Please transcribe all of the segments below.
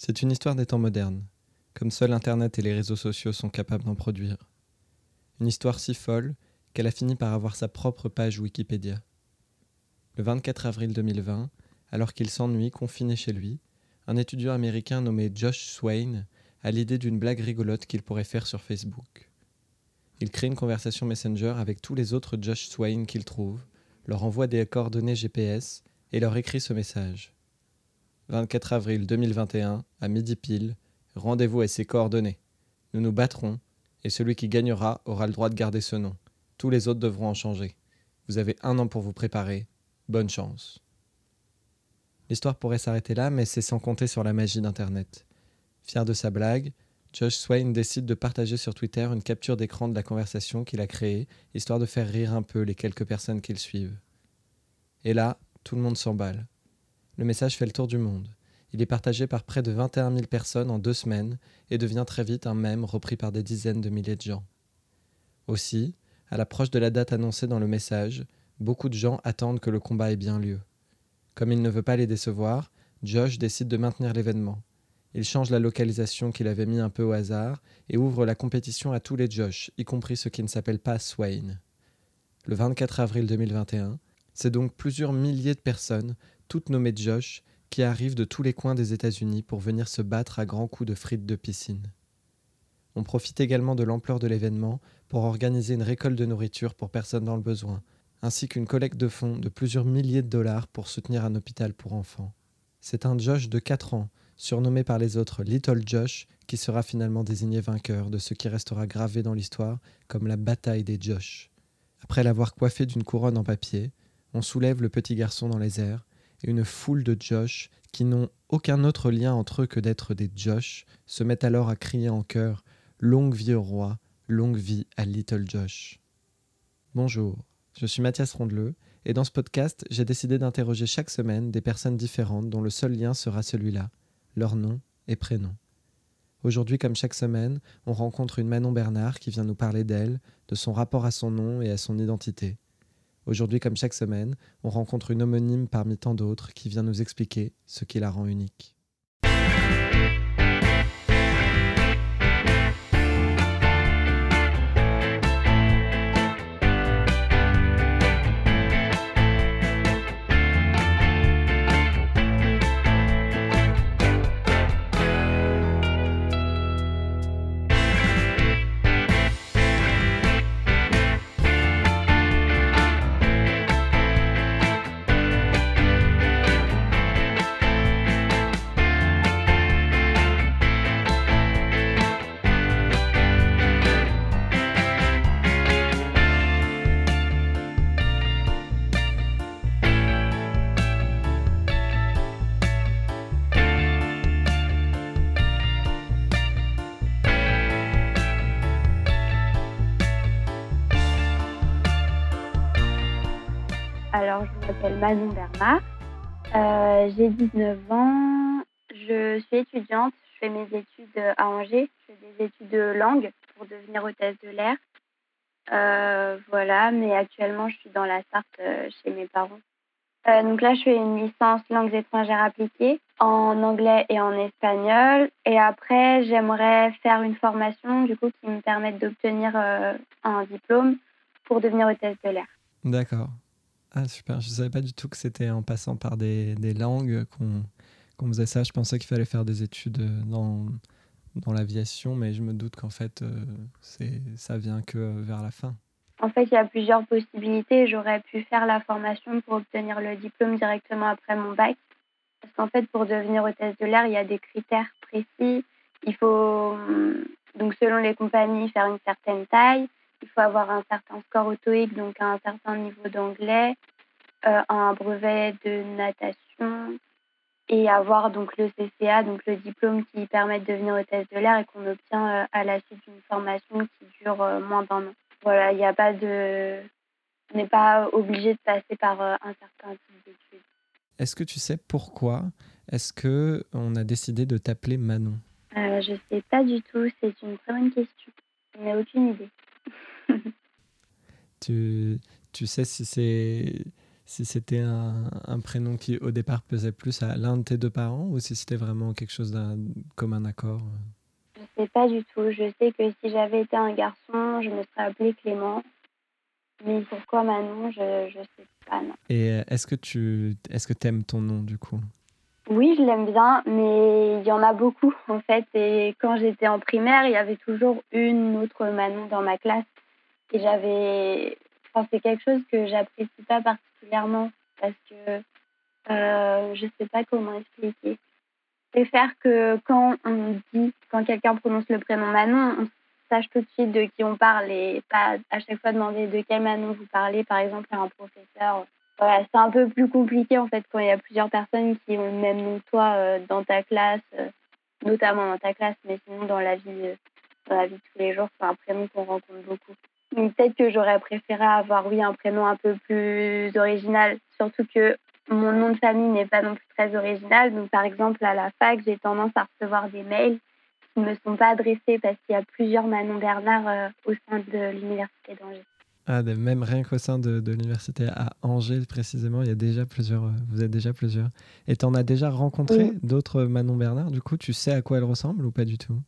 C'est une histoire des temps modernes, comme seul Internet et les réseaux sociaux sont capables d'en produire. Une histoire si folle qu'elle a fini par avoir sa propre page Wikipédia. Le 24 avril 2020, alors qu'il s'ennuie confiné chez lui, un étudiant américain nommé Josh Swain a l'idée d'une blague rigolote qu'il pourrait faire sur Facebook. Il crée une conversation Messenger avec tous les autres Josh Swain qu'il trouve, leur envoie des coordonnées GPS et leur écrit ce message. 24 avril 2021, à midi pile, rendez-vous et ses coordonnées. Nous nous battrons, et celui qui gagnera aura le droit de garder ce nom. Tous les autres devront en changer. Vous avez un an pour vous préparer. Bonne chance. L'histoire pourrait s'arrêter là, mais c'est sans compter sur la magie d'Internet. Fier de sa blague, Josh Swain décide de partager sur Twitter une capture d'écran de la conversation qu'il a créée, histoire de faire rire un peu les quelques personnes qui le suivent. Et là, tout le monde s'emballe. Le message fait le tour du monde. Il est partagé par près de 21 000 personnes en deux semaines et devient très vite un mème repris par des dizaines de milliers de gens. Aussi, à l'approche de la date annoncée dans le message, beaucoup de gens attendent que le combat ait bien lieu. Comme il ne veut pas les décevoir, Josh décide de maintenir l'événement. Il change la localisation qu'il avait mis un peu au hasard et ouvre la compétition à tous les Josh, y compris ceux qui ne s'appellent pas Swain. Le 24 avril 2021, c'est donc plusieurs milliers de personnes, toutes nommées Josh, qui arrivent de tous les coins des États-Unis pour venir se battre à grands coups de frites de piscine. On profite également de l'ampleur de l'événement pour organiser une récolte de nourriture pour personnes dans le besoin, ainsi qu'une collecte de fonds de plusieurs milliers de dollars pour soutenir un hôpital pour enfants. C'est un Josh de 4 ans, surnommé par les autres Little Josh, qui sera finalement désigné vainqueur de ce qui restera gravé dans l'histoire comme la bataille des Josh. Après l'avoir coiffé d'une couronne en papier, on soulève le petit garçon dans les airs et une foule de Josh, qui n'ont aucun autre lien entre eux que d'être des Josh, se mettent alors à crier en chœur Longue vie au roi, longue vie à Little Josh. Bonjour, je suis Mathias Rondeleux, et dans ce podcast, j'ai décidé d'interroger chaque semaine des personnes différentes dont le seul lien sera celui-là, leur nom et prénom. Aujourd'hui, comme chaque semaine, on rencontre une Manon Bernard qui vient nous parler d'elle, de son rapport à son nom et à son identité. Aujourd'hui, comme chaque semaine, on rencontre une homonyme parmi tant d'autres qui vient nous expliquer ce qui la rend unique. Alors, je m'appelle Manon Bernard. Euh, j'ai 19 ans. Je suis étudiante. Je fais mes études à Angers. Je fais des études de langue pour devenir hôtesse de l'air. Euh, voilà, mais actuellement, je suis dans la Sarthe euh, chez mes parents. donc là, je fais une licence langues étrangères appliquées en anglais et en espagnol. Et après, j'aimerais faire une formation du coup qui me permette d'obtenir un diplôme pour devenir hôtesse de l'air. D'accord. Ah, super. Je ne savais pas du tout que c'était en passant par des, langues qu'on faisait ça. Je pensais qu'il fallait faire des études dans, dans l'aviation, mais je me doute qu'en fait, euh, c'est ça vient que vers la fin. En fait, il y a plusieurs possibilités. J'aurais pu faire la formation pour obtenir le diplôme directement après mon bac. Parce qu'en fait, pour devenir hôtesse de l'air, il y a des critères précis. Il faut, donc selon les compagnies, faire une certaine taille. Il faut avoir un certain score autoïque, donc un certain niveau d'anglais, euh, un brevet de natation et avoir donc le CCA, donc le diplôme qui permet de devenir hôtesse de l'air et qu'on obtient euh, à la suite d'une formation qui dure euh, moins d'un an. Voilà, il n'y a pas de, on n'est pas obligé de passer par un certain type d'études. Est-ce que tu sais pourquoi est-ce que on a décidé de t'appeler Manon? Je ne sais pas du tout. C'est une très bonne question. Je n'ai aucune idée. tu, tu sais si c'est si c'était un, prénom qui au départ pesait plus à l'un de tes deux parents ou si c'était vraiment quelque chose d'un comme un accord? Je sais pas du tout. Je sais que si j'avais été un garçon, je me serais appelé Clément. Mais pourquoi Manon, je je sais pas. Non. Et euh, est-ce que tu est-ce que aimes ton nom du coup? Oui, je l'aime bien, mais il y en a beaucoup en fait. Et quand j'étais en primaire, il y avait toujours une autre Manon dans ma classe. Et j'avais c'est quelque chose que j'apprécie pas particulièrement parce que euh, je sais pas comment expliquer. C'est faire que quand on dit, quand quelqu'un prononce le prénom Manon, on sache tout de suite de qui on parle et pas à chaque fois demander de quel Manon vous parlez, par exemple, à un professeur. Voilà, c'est un peu plus compliqué en fait quand il y a plusieurs personnes qui ont le même nom que toi euh, dans ta classe, euh, notamment dans ta classe, mais sinon dans la vie, dans la vie de tous les jours, c'est un prénom qu'on rencontre beaucoup. Peut-être que j'aurais préféré avoir, oui, un prénom un peu plus original, surtout que mon nom de famille n'est pas non plus très original. Donc, par exemple, à la fac, j'ai tendance à recevoir des mails qui ne me sont pas adressés parce qu'il y a plusieurs Manon Bernard euh, au sein de l'Université d'Angers. Ah, même rien qu'au sein de, de l'université à Angers précisément, il y a déjà plusieurs, euh, vous êtes déjà plusieurs. Et tu en as déjà rencontré d'autres Manon Bernard? Du coup, tu sais à quoi elles ressemblent ou pas du tout?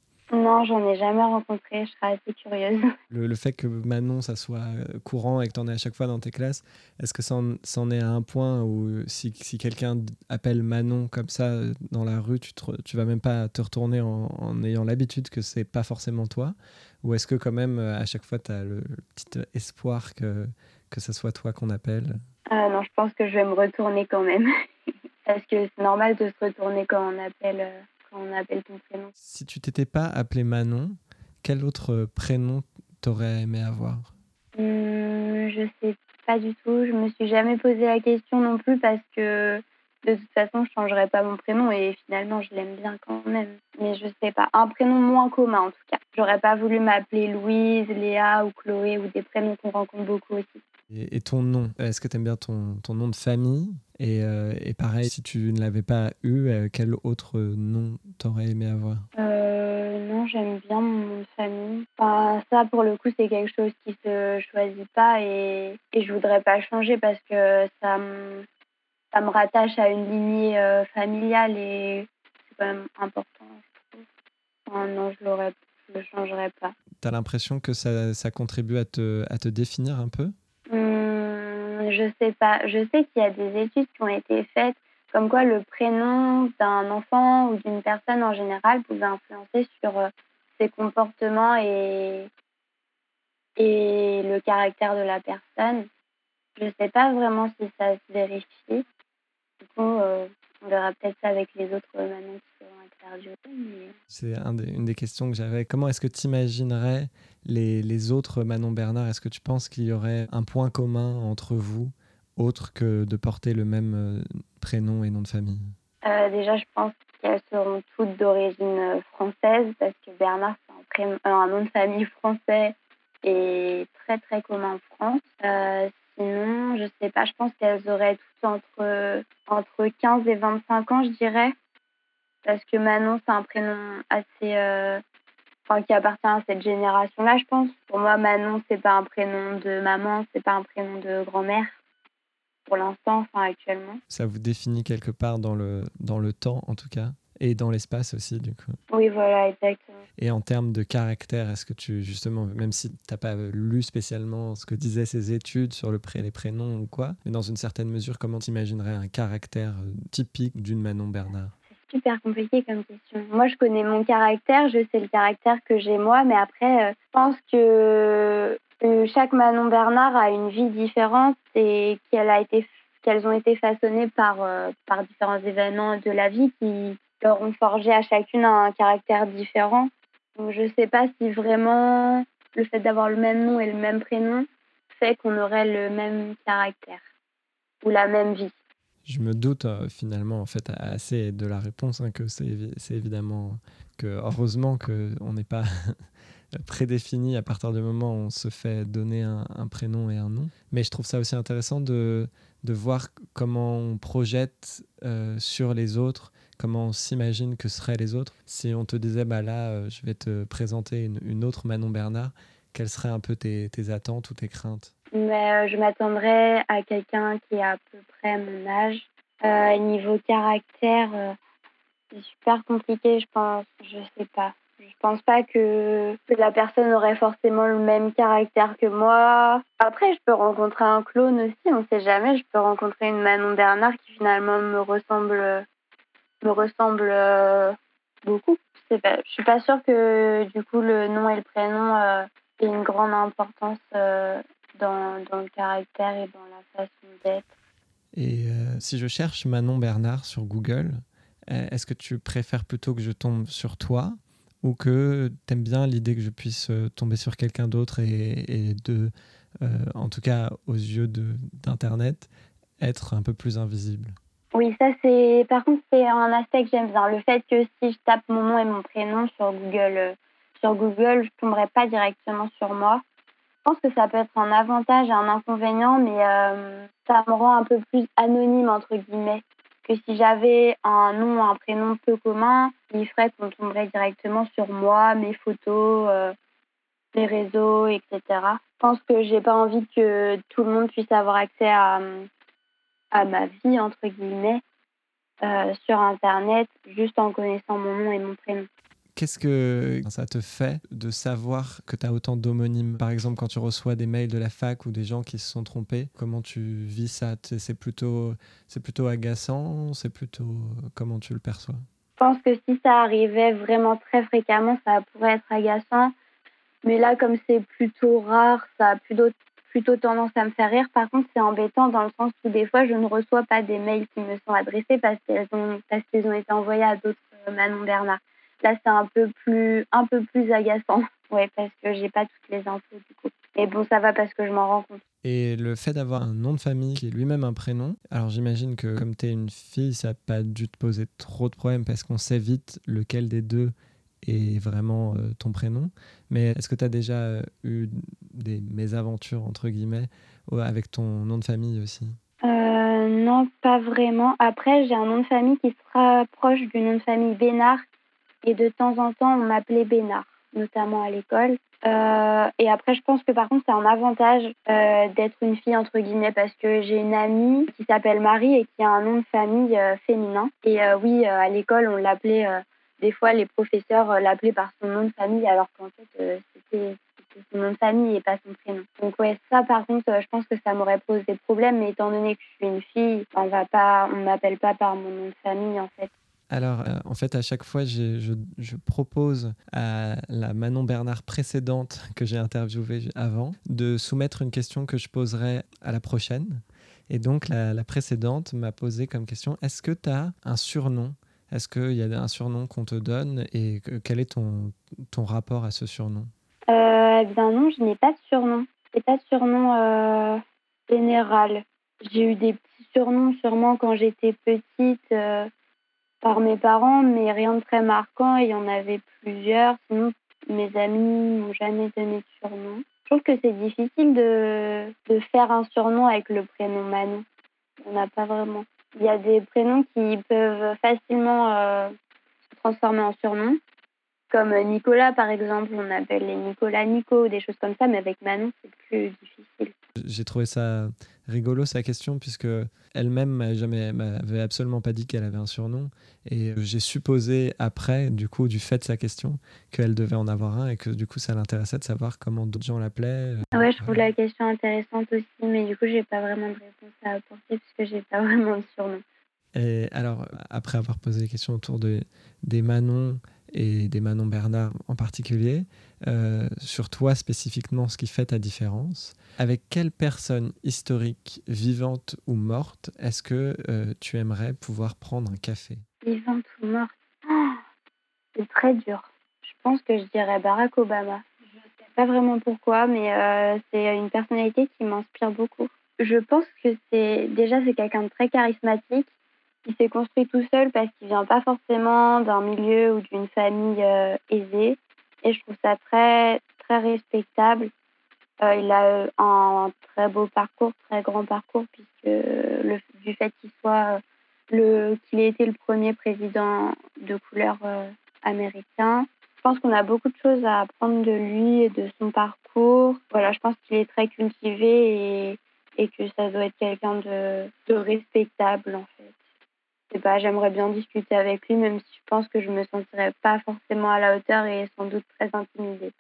Non, j'en ai jamais rencontré, je serais assez curieuse. Le, fait que Manon, ça soit euh, courant et que tu en aies à chaque fois dans tes classes, est-ce que ça en, est à un point où si, si quelqu'un appelle Manon comme ça euh, dans la rue, tu, tu vas même pas te retourner en, ayant l'habitude que c'est pas forcément toi? Ou est-ce que quand même euh, à chaque fois tu as le, petit espoir que, que ce soit toi qu'on appelle? Ah Non, je pense que je vais me retourner quand même. Parce que c'est normal de se retourner quand on appelle on appelle ton prénom. Si tu t'étais pas appelé Manon, quel autre prénom t'aurais aimé avoir? Hum, Je sais pas du tout. Je me suis jamais posé la question non plus parce que de toute façon, je changerais pas mon prénom et finalement, je l'aime bien quand même. Mais je sais pas. Un prénom moins commun en tout cas. J'aurais pas voulu m'appeler Louise, Léa ou Chloé ou des prénoms qu'on rencontre beaucoup aussi. Et, ton nom, est-ce que tu aimes bien ton, ton, nom de famille? Et, euh, et, pareil, si tu ne l'avais pas eu, euh, quel autre nom t'aurais aimé avoir? Euh, Non, j'aime bien mon nom de famille. Enfin, ça, pour le coup, c'est quelque chose qui se choisit pas et, et je voudrais pas changer parce que ça me, ça me rattache à une lignée familiale et c'est quand même important, je trouve. non, je l'aurais je le changerais pas. Tu as l'impression que ça, ça contribue à te, à te définir un peu? Je sais pas. Je sais qu'il y a des études qui ont été faites comme quoi le prénom d'un enfant ou d'une personne en général pouvait influencer sur euh, ses comportements et, et le caractère de la personne. Je ne sais pas vraiment si ça se vérifie. Du coup, euh, on verra peut-être ça avec les autres manons qui seront interviewés. C'est une des questions que j'avais. Comment est-ce que tu imaginerais les, les, autres Manon Bernard? Est-ce que tu penses qu'il y aurait un point commun entre vous, autre que de porter le même euh, prénom et nom de famille? Euh, Déjà, je pense qu'elles seront toutes d'origine euh, française, parce que Bernard, c'est un, un, nom de famille français et très très commun en France. Sinon, je sais pas, je pense qu'elles auraient toutes entre, entre 15 et 25 ans, je dirais. Parce que Manon, c'est un prénom assez qui appartient à cette génération-là, je pense. Pour moi, Manon, c'est pas un prénom de maman, c'est pas un prénom de grand-mère pour l'instant, enfin actuellement. Ça vous définit quelque part dans le, dans le temps, en tout cas, et dans l'espace aussi, du coup. Oui, voilà, exactement. Et en termes de caractère, est-ce que tu, justement, même si tu n'as pas lu spécialement ce que disaient ces études sur le pré les prénoms ou quoi, mais dans une certaine mesure, comment tu imaginerais un caractère euh, typique d'une Manon Bernard? Super compliqué comme question. Moi, je connais mon caractère, je sais le caractère que j'ai moi, mais après, euh, je pense que chaque Manon Bernard a une vie différente et qu'elle a été qu'elles ont été façonnées par, euh, par différents événements de la vie qui leur ont forgé à chacune un caractère différent. Donc je ne sais pas si vraiment le fait d'avoir le même nom et le même prénom fait qu'on aurait le même caractère ou la même vie. Je me doute euh, finalement en fait assez de la réponse hein, que c'est évidemment que heureusement qu'on n'est pas prédéfini à partir du moment où on se fait donner un, prénom et un nom. Mais je trouve ça aussi intéressant de, de voir comment on projette euh, sur les autres, comment on s'imagine que seraient les autres. Si on te disait, bah là, euh, je vais te présenter une, autre Manon Bernard, quelles seraient un peu tes, tes attentes ou tes craintes? Mais je m'attendrais à quelqu'un qui est à peu près mon âge. niveau caractère, c'est super compliqué, je pense. Je sais pas. Je pense pas que, la personne aurait forcément le même caractère que moi. Après, je peux rencontrer un clone aussi, on sait jamais. Je peux rencontrer une Manon Bernard qui finalement me ressemble, me ressemble euh, beaucoup. Pas, je suis pas sûre que du coup le nom et le prénom euh, aient une grande importance euh, dans, le caractère et dans la façon d'être. Et si je cherche Manon Bernard sur Google, est-ce que tu préfères plutôt que je tombe sur toi ou que tu aimes bien l'idée que je puisse euh, tomber sur quelqu'un d'autre et, de, euh, en tout cas aux yeux d'Internet, être un peu plus invisible? Oui, ça c'est. Par contre, c'est un aspect que j'aime bien. Le fait que si je tape mon nom et mon prénom sur Google, euh, sur Google, je tomberai pas directement sur moi. Je pense que ça peut être un avantage et un inconvénient, mais ça me rend un peu plus anonyme entre guillemets que si j'avais un nom, un prénom peu commun, il ferait qu'on tomberait directement sur moi, mes photos, euh, mes réseaux, etc. Je pense que j'ai pas envie que tout le monde puisse avoir accès à, à ma vie, entre guillemets, euh, sur Internet, juste en connaissant mon nom et mon prénom. Qu'est-ce que ça te fait de savoir que tu as autant d'homonymes? Par exemple, quand tu reçois des mails de la fac ou des gens qui se sont trompés, comment tu vis ça? C'est plutôt, c'est plutôt agaçant? C'est plutôt comment tu le perçois? Je pense que si ça arrivait vraiment très fréquemment, ça pourrait être agaçant. Mais là, comme c'est plutôt rare, ça a plutôt, plutôt tendance à me faire rire. Par contre, c'est embêtant dans le sens où des fois, je ne reçois pas des mails qui me sont adressés parce qu'ils ont, parce ont été envoyés à d'autres euh, Manon Bernard. Là, c'est un peu plus, un peu plus agaçant. Ouais, parce que j'ai pas toutes les infos du coup. Mais bon, ça va parce que je m'en rends compte. Et le fait d'avoir un nom de famille qui est lui-même un prénom, alors j'imagine que comme tu es une fille, ça n'a pas dû te poser trop de problèmes parce qu'on sait vite lequel des deux est vraiment euh, ton prénom. Mais est-ce que tu as déjà euh, eu des mésaventures, entre guillemets, avec ton nom de famille aussi? Euh, Non, pas vraiment. Après, j'ai un nom de famille qui se rapproche du nom de famille Bénard, et de temps en temps, on m'appelait Bénard, notamment à l'école. Et après, je pense que par contre, c'est un avantage d'être une fille, entre guillemets, parce que j'ai une amie qui s'appelle Marie et qui a un nom de famille féminin. Et oui, à l'école, on l'appelait, des fois, les professeurs l'appelaient par son nom de famille, alors qu'en fait, c'était son nom de famille et pas son prénom. Donc ouais, ça par contre, je pense que ça m'aurait posé des problèmes, mais étant donné que je suis une fille, on va pas, on m'appelle pas par mon nom de famille en fait. Alors, euh, en fait, à chaque fois, je, propose à la Manon Bernard précédente que j'ai interviewée avant de soumettre une question que je poserai à la prochaine. Et donc, la, précédente m'a posé comme question est-ce que tu as un surnom Est-ce qu'il y a un surnom qu'on te donne Et quel est ton, ton rapport à ce surnom? Euh, Eh bien, non, je n'ai pas de surnom. Je pas de surnom euh, général. J'ai eu des petits surnoms sûrement quand j'étais petite. Euh, par mes parents, mais rien de très marquant. Il y en avait plusieurs. Sinon, mes amis m'ont jamais donné de surnom. Je trouve que c'est difficile de, de faire un surnom avec le prénom Manon. On n'a pas vraiment. Il y a des prénoms qui peuvent facilement euh, se transformer en surnom. Comme Nicolas, par exemple, on appelle les Nicolas Nico, des choses comme ça, mais avec Manon, c'est plus difficile. J'ai trouvé ça rigolo sa question puisque elle-même jamais m'avait absolument pas dit qu'elle avait un surnom et j'ai supposé après du coup du fait de sa question qu'elle devait en avoir un et que du coup ça l'intéressait de savoir comment d'autres gens l'appelaient. Ah ouais, je trouve la question intéressante aussi mais du coup j'ai pas vraiment de réponse à apporter puisque j'ai pas vraiment de surnom. Et alors après avoir posé les questions autour de, des Manon et des Manon Bernard en particulier, euh, sur toi spécifiquement, ce qui fait ta différence. Avec quelle personne historique, vivante ou morte, est-ce que euh, tu aimerais pouvoir prendre un café? Vivante ou morte? Oh, C'est très dur. Je pense que je dirais Barack Obama. Je ne sais pas vraiment pourquoi, mais euh, c'est une personnalité qui m'inspire beaucoup. Je pense que c'est déjà c'est quelqu'un de très charismatique il s'est construit tout seul parce qu'il vient pas forcément d'un milieu ou d'une famille euh, aisée. Et je trouve ça très, très respectable. Euh, il a euh, un très beau parcours, très grand parcours, puisque le, du fait qu'il soit le, qu'il ait été le premier président de couleur américain. Je pense qu'on a beaucoup de choses à apprendre de lui et de son parcours. Voilà, je pense qu'il est très cultivé et, et que ça doit être quelqu'un de, de respectable en fait. C'est pas, j'aimerais bien discuter avec lui, même si je pense que je me sentirais pas forcément à la hauteur et sans doute très intimidée.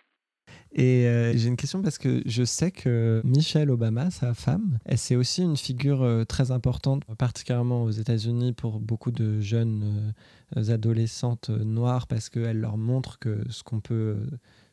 Et euh, j'ai une question parce que je sais que Michelle Obama, sa femme, c'est aussi une figure euh, très importante, particulièrement aux États-Unis pour beaucoup de jeunes euh, adolescentes noires parce qu'elle leur montre que ce qu'on peut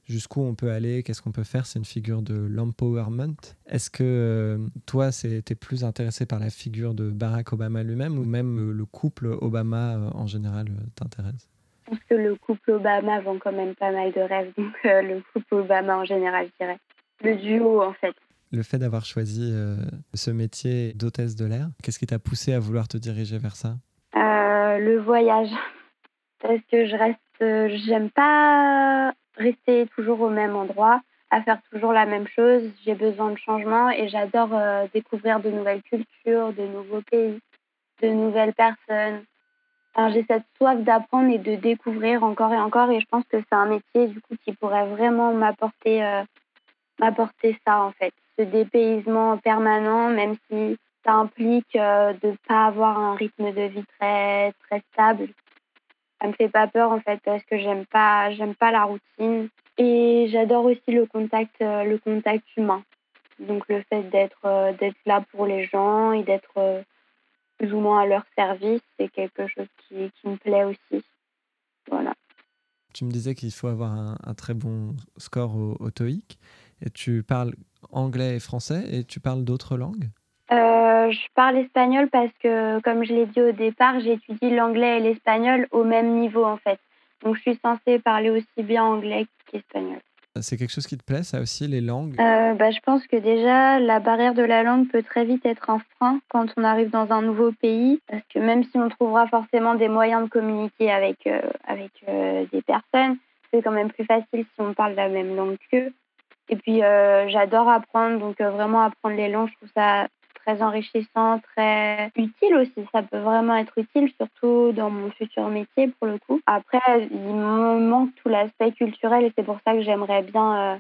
jusqu'où on peut aller, qu'est-ce qu'on peut faire, c'est une figure de l'empowerment. Est-ce que toi, tu es plus intéressé par la figure de Barack Obama lui-même ou même le couple Obama en général t'intéresse? Je pense que le couple Obama vend quand même pas mal de rêves, donc euh, le couple Obama en général, je dirais. Le duo, en fait. Le fait d'avoir choisi euh, ce métier d'hôtesse de l'air, qu'est-ce qui t'a poussé à vouloir te diriger vers ça? Euh, Le voyage. Parce que je reste. J'aime pas rester toujours au même endroit, à faire toujours la même chose. J'ai besoin de changement et j'adore découvrir de nouvelles cultures, de nouveaux pays, de nouvelles personnes j'ai cette soif d'apprendre et de découvrir encore et encore et je pense que c'est un métier du coup qui pourrait vraiment m'apporter euh, m'apporter ça en fait, ce dépaysement permanent même si ça implique euh, de pas avoir un rythme de vie très très stable. Ça me fait pas peur en fait parce que j'aime pas j'aime pas la routine et j'adore aussi le contact euh, le contact humain. Donc le fait d'être d'être là pour les gens et d'être plus ou moins à leur service, c'est quelque chose qui, qui, me plaît aussi. Voilà. Tu me disais qu'il faut avoir un, un, très bon score au, au, TOEIC. Et tu parles anglais et français et tu parles d'autres langues? Euh, Je parle espagnol parce que, comme je l'ai dit au départ, j'étudie l'anglais et l'espagnol au même niveau en fait. Donc je suis censée parler aussi bien anglais qu'espagnol. C'est quelque chose qui te plaît, ça aussi, les langues? Euh, bah, Je pense que déjà, la barrière de la langue peut très vite être un frein quand on arrive dans un nouveau pays, parce que même si on trouvera forcément des moyens de communiquer avec, euh, avec des personnes, c'est quand même plus facile si on parle la même langue qu'eux. Et puis, j'adore apprendre, donc vraiment apprendre les langues, je trouve ça très enrichissant, très utile aussi. Ça peut vraiment être utile, surtout dans mon futur métier pour le coup. Après, il me manque tout l'aspect culturel et c'est pour ça que j'aimerais bien euh,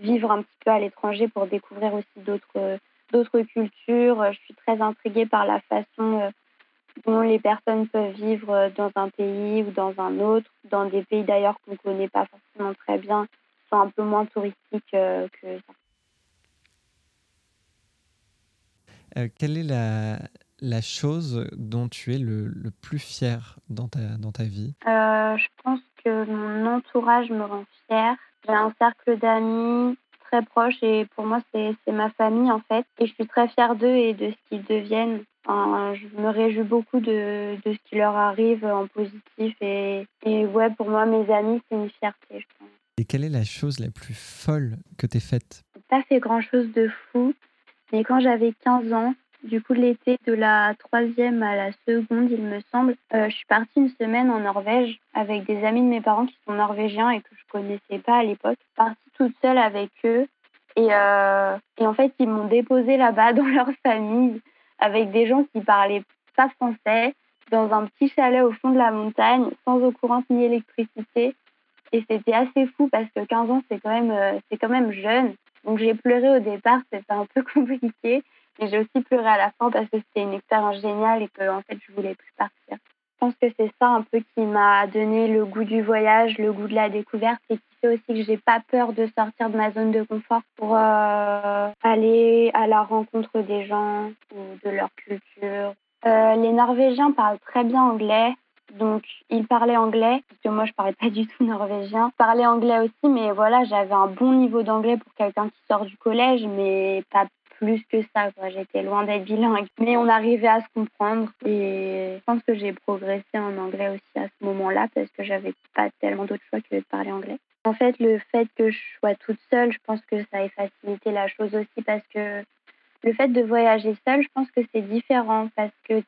vivre un petit peu à l'étranger pour découvrir aussi d'autres d'autres cultures. Je suis très intriguée par la façon euh, dont les personnes peuvent vivre dans un pays ou dans un autre, dans des pays d'ailleurs qu'on ne connaît pas forcément très bien, qui sont un peu moins touristiques euh, que ça. Euh, quelle est la, la, chose dont tu es le, le, plus fier dans ta, dans ta vie? Euh, Je pense que mon entourage me rend fière. J'ai un cercle d'amis très proche et pour moi c'est ma famille en fait et je suis très fière d'eux et de ce qu'ils deviennent. je me réjouis beaucoup de, de, ce qui leur arrive en positif et, et ouais pour moi mes amis c'est une fierté je pense. Et quelle est la chose la plus folle que tu aies faite Pas fait grand chose de fou mais quand j'avais 15 ans, du coup, l'été de la troisième à la seconde, il me semble, euh, je suis partie une semaine en Norvège avec des amis de mes parents qui sont norvégiens et que je connaissais pas à l'époque. Partie toute seule avec eux. Et, euh, et en fait, ils m'ont déposé là-bas dans leur famille avec des gens qui parlaient pas français, dans un petit chalet au fond de la montagne, sans eau courante ni électricité. Et c'était assez fou parce que 15 ans, c'est quand euh, c'est quand même jeune. Donc j'ai pleuré au départ, c'était un peu compliqué. Mais j'ai aussi pleuré à la fin parce que c'était une expérience géniale et que en fait je voulais plus partir. Je pense que c'est ça un peu qui m'a donné le goût du voyage, le goût de la découverte et qui fait aussi que j'ai pas peur de sortir de ma zone de confort pour euh, aller à la rencontre des gens ou de leur culture. Euh, les Norvégiens parlent très bien anglais. Donc, il parlait anglais, parce que moi, je parlais pas du tout norvégien. Je parlais anglais aussi, mais voilà, j'avais un bon niveau d'anglais pour quelqu'un qui sort du collège, mais pas plus que ça. J'étais loin d'être bilingue. Mais on arrivait à se comprendre et je pense que j'ai progressé en anglais aussi à ce moment-là parce que j'avais pas tellement d'autres choix que de parler anglais. En fait, le fait que je sois toute seule, je pense que ça a facilité la chose aussi parce que le fait de voyager seule, je pense que c'est différent parce que tu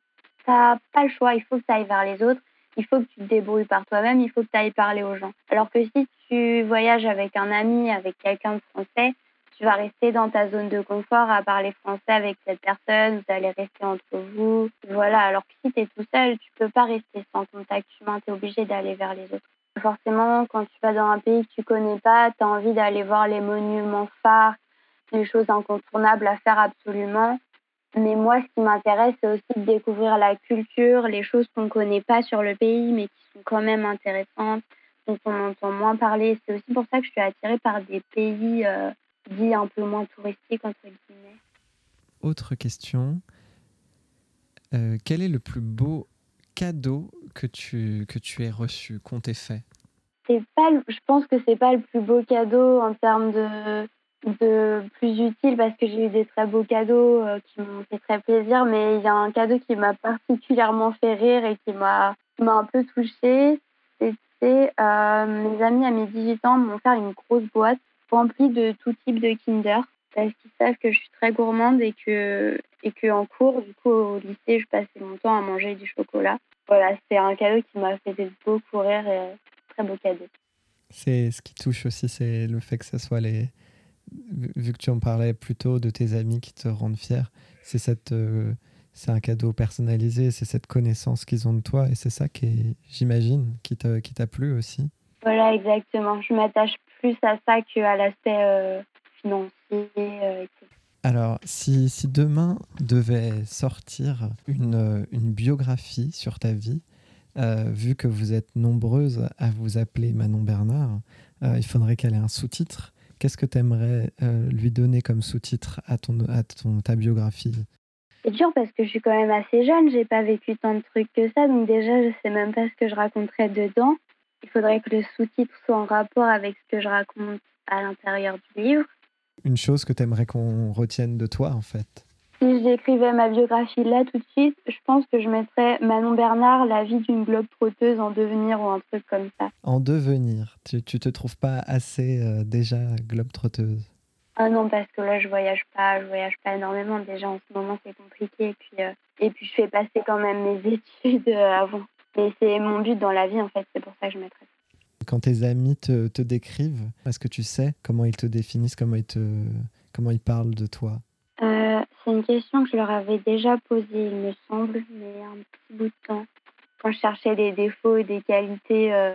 n'as pas le choix. Il faut que tu ailles vers les autres il faut que tu te débrouilles par toi-même, il faut que tu ailles parler aux gens. Alors que si tu voyages avec un ami, avec quelqu'un de français, tu vas rester dans ta zone de confort à parler français avec cette personne, vous allez rester entre vous. Voilà, alors que si tu es tout seul, tu peux pas rester sans contact humain, tu es obligé d'aller vers les autres. Forcément, quand tu vas dans un pays que tu connais pas, tu as envie d'aller voir les monuments phares, les choses incontournables à faire absolument. Mais moi, ce qui m'intéresse, c'est aussi de découvrir la culture, les choses qu'on ne connaît pas sur le pays, mais qui sont quand même intéressantes, dont on entend moins parler. C'est aussi pour ça que je suis attirée par des pays euh, dits un peu moins touristiques, entre guillemets. Autre question. Euh, quel est le plus beau cadeau que tu, que tu aies reçu, qu'on t'ait fait? Pas, Je pense que c'est pas le plus beau cadeau en termes de, de plus utile parce que j'ai eu des très beaux cadeaux euh, qui m'ont fait très plaisir, mais il y a un cadeau qui m'a particulièrement fait rire et qui m'a un peu touchée. C'était euh, mes amis à mes 18 ans m'ont fait une grosse boîte remplie de tout type de Kinder parce qu'ils savent que je suis très gourmande et que, et que en cours, du coup, au lycée, je passais mon temps à manger du chocolat. Voilà, c'est un cadeau qui m'a fait beaucoup rire et très beau cadeau. C'est ce qui touche aussi, c'est le fait que ce soit les, vu que tu en parlais plus tôt de tes amis qui te rendent fier, c'est cette, euh, c'est un cadeau personnalisé, c'est cette connaissance qu'ils ont de toi et c'est ça qui, j'imagine, qui t'a, qui t'a plu aussi. Voilà, exactement. Je m'attache plus à ça qu'à l'aspect euh, financier, euh, Alors, si, si, demain devait sortir une, une biographie sur ta vie, vu que vous êtes nombreuses à vous appeler Manon Bernard, il faudrait qu'elle ait un sous-titre. Qu'est-ce que tu aimerais euh, lui donner comme sous-titre à, ton, à ton, ta biographie? C'est dur parce que je suis quand même assez jeune, j'ai pas vécu tant de trucs que ça, donc déjà je sais même pas ce que je raconterais dedans. Il faudrait que le sous-titre soit en rapport avec ce que je raconte à l'intérieur du livre. Une chose que tu aimerais qu'on retienne de toi en fait? Si j'écrivais ma biographie là tout de suite, je pense que je mettrais Manon Bernard, la vie d'une globe trotteuse en devenir ou un truc comme ça. En devenir Tu, tu te trouves pas assez euh, déjà globe trotteuse? Ah non, parce que là je voyage pas, je voyage pas énormément. Déjà en ce moment c'est compliqué et puis, euh, et puis je fais passer quand même mes études euh, avant. Mais c'est mon but dans la vie en fait, c'est pour ça que je mettrais. Quand tes amis te, te décrivent, est-ce que tu sais comment ils te définissent, comment ils, te, comment ils parlent de toi? C'est une question que je leur avais déjà posée, il me semble, mais un petit bout de temps. Quand je cherchais des défauts et des qualités euh,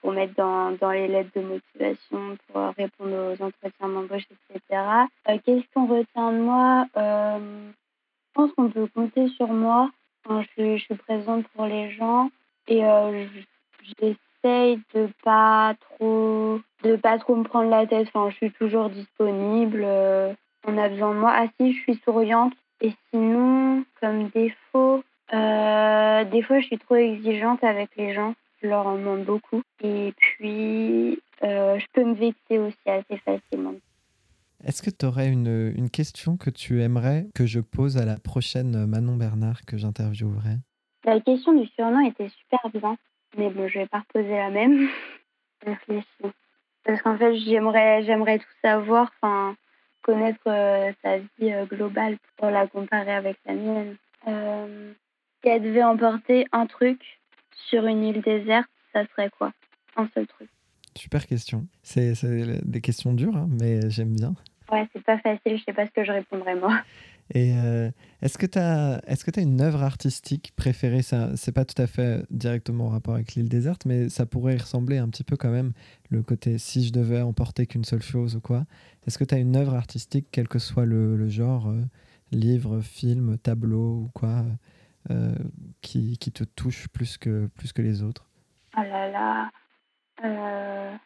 pour mettre dans, dans, les lettres de motivation, pour répondre aux entretiens d'embauche, etc. Euh, qu'est-ce qu'on retient de moi? Euh, Je pense qu'on peut compter sur moi quand je, je, suis présente pour les gens et j'essaye de pas trop de pas trop me prendre la tête. Enfin, je suis toujours disponible on a besoin de moi. Ah si, je suis souriante. Et sinon, comme défaut, euh, des fois je suis trop exigeante avec les gens. Je leur en demande beaucoup. Et puis, euh, je peux me vexer aussi assez facilement. Est-ce que tu aurais une, une, question que tu aimerais que je pose à la prochaine Manon Bernard que j'interviewerai? La question du surnom était super bien. Mais bon, je vais pas reposer la même. Réfléchis. Parce qu'en fait, j'aimerais, j'aimerais tout savoir. Enfin, connaître euh, sa vie euh, globale pour la comparer avec la mienne. Euh, si elle devait emporter un truc sur une île déserte, ça serait quoi? Un seul truc. Super question. C'est des questions dures, hein, mais j'aime bien. Ouais, c'est pas facile, je sais pas ce que je répondrais moi. Et est-ce que tu as, est as une œuvre artistique préférée? Ça, c'est pas tout à fait directement en rapport avec l'île déserte, mais ça pourrait ressembler un petit peu quand même. Le côté si je devais emporter qu'une seule chose ou quoi. Est-ce que tu as une œuvre artistique, quel que soit le, genre, euh, livre, film, tableau ou quoi, euh, qui, qui, te touche plus que, plus que les autres? Oh là là. Euh,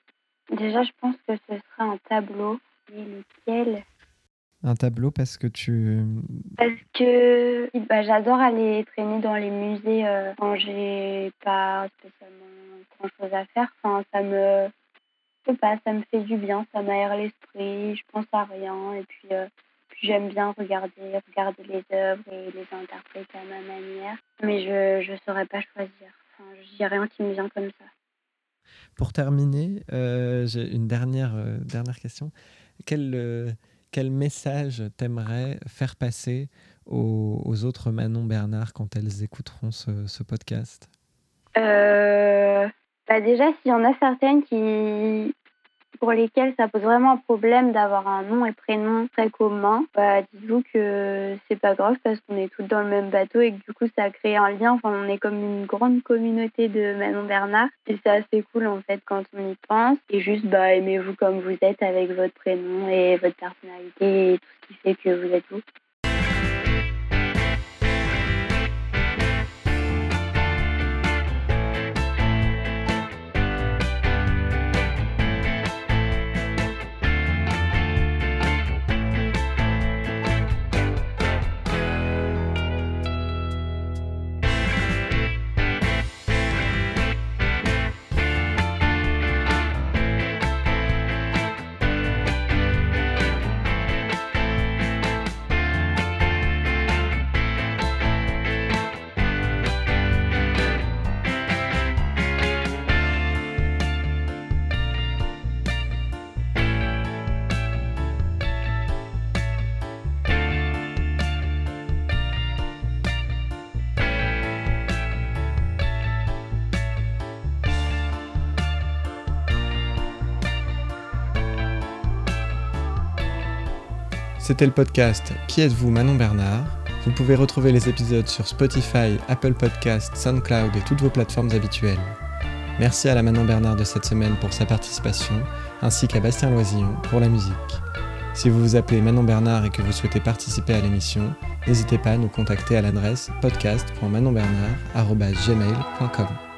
déjà, je pense que ce serait un tableau. Mais lequel? Un tableau parce que tu. Parce que bah, j'adore aller traîner dans les musées quand j'ai pas spécialement grand chose à faire. Enfin, ça me je sais pas, ça me fait du bien, ça m'aère l'esprit, je pense à rien et puis, euh, j'aime bien regarder, regarder les œuvres et les interpréter à ma manière. Mais je ne saurais pas choisir. Enfin, a rien qui me vient comme ça. Pour terminer, euh, j'ai une dernière, euh, dernière question. Quel, quel message t'aimerais faire passer aux, autres Manon Bernard quand elles écouteront ce, ce podcast? Euh, bah déjà, s'il y en a certaines qui, pour lesquels ça pose vraiment un problème d'avoir un nom et prénom très commun, bah, dites-vous que c'est pas grave parce qu'on est tous dans le même bateau et que du coup ça crée un lien. Enfin, on est comme une grande communauté de Manon Bernard et c'est assez cool en fait quand on y pense. Et juste, bah, aimez-vous comme vous êtes avec votre prénom et votre personnalité et tout ce qui fait que vous êtes vous. C'était le podcast Qui êtes-vous Manon Bernard Vous pouvez retrouver les épisodes sur Spotify, Apple Podcasts, SoundCloud et toutes vos plateformes habituelles. Merci à la Manon Bernard de cette semaine pour sa participation, ainsi qu'à Bastien Loisillon pour la musique. Si vous vous appelez Manon Bernard et que vous souhaitez participer à l'émission, n'hésitez pas à nous contacter à l'adresse podcast.manonbernard.gmail.com.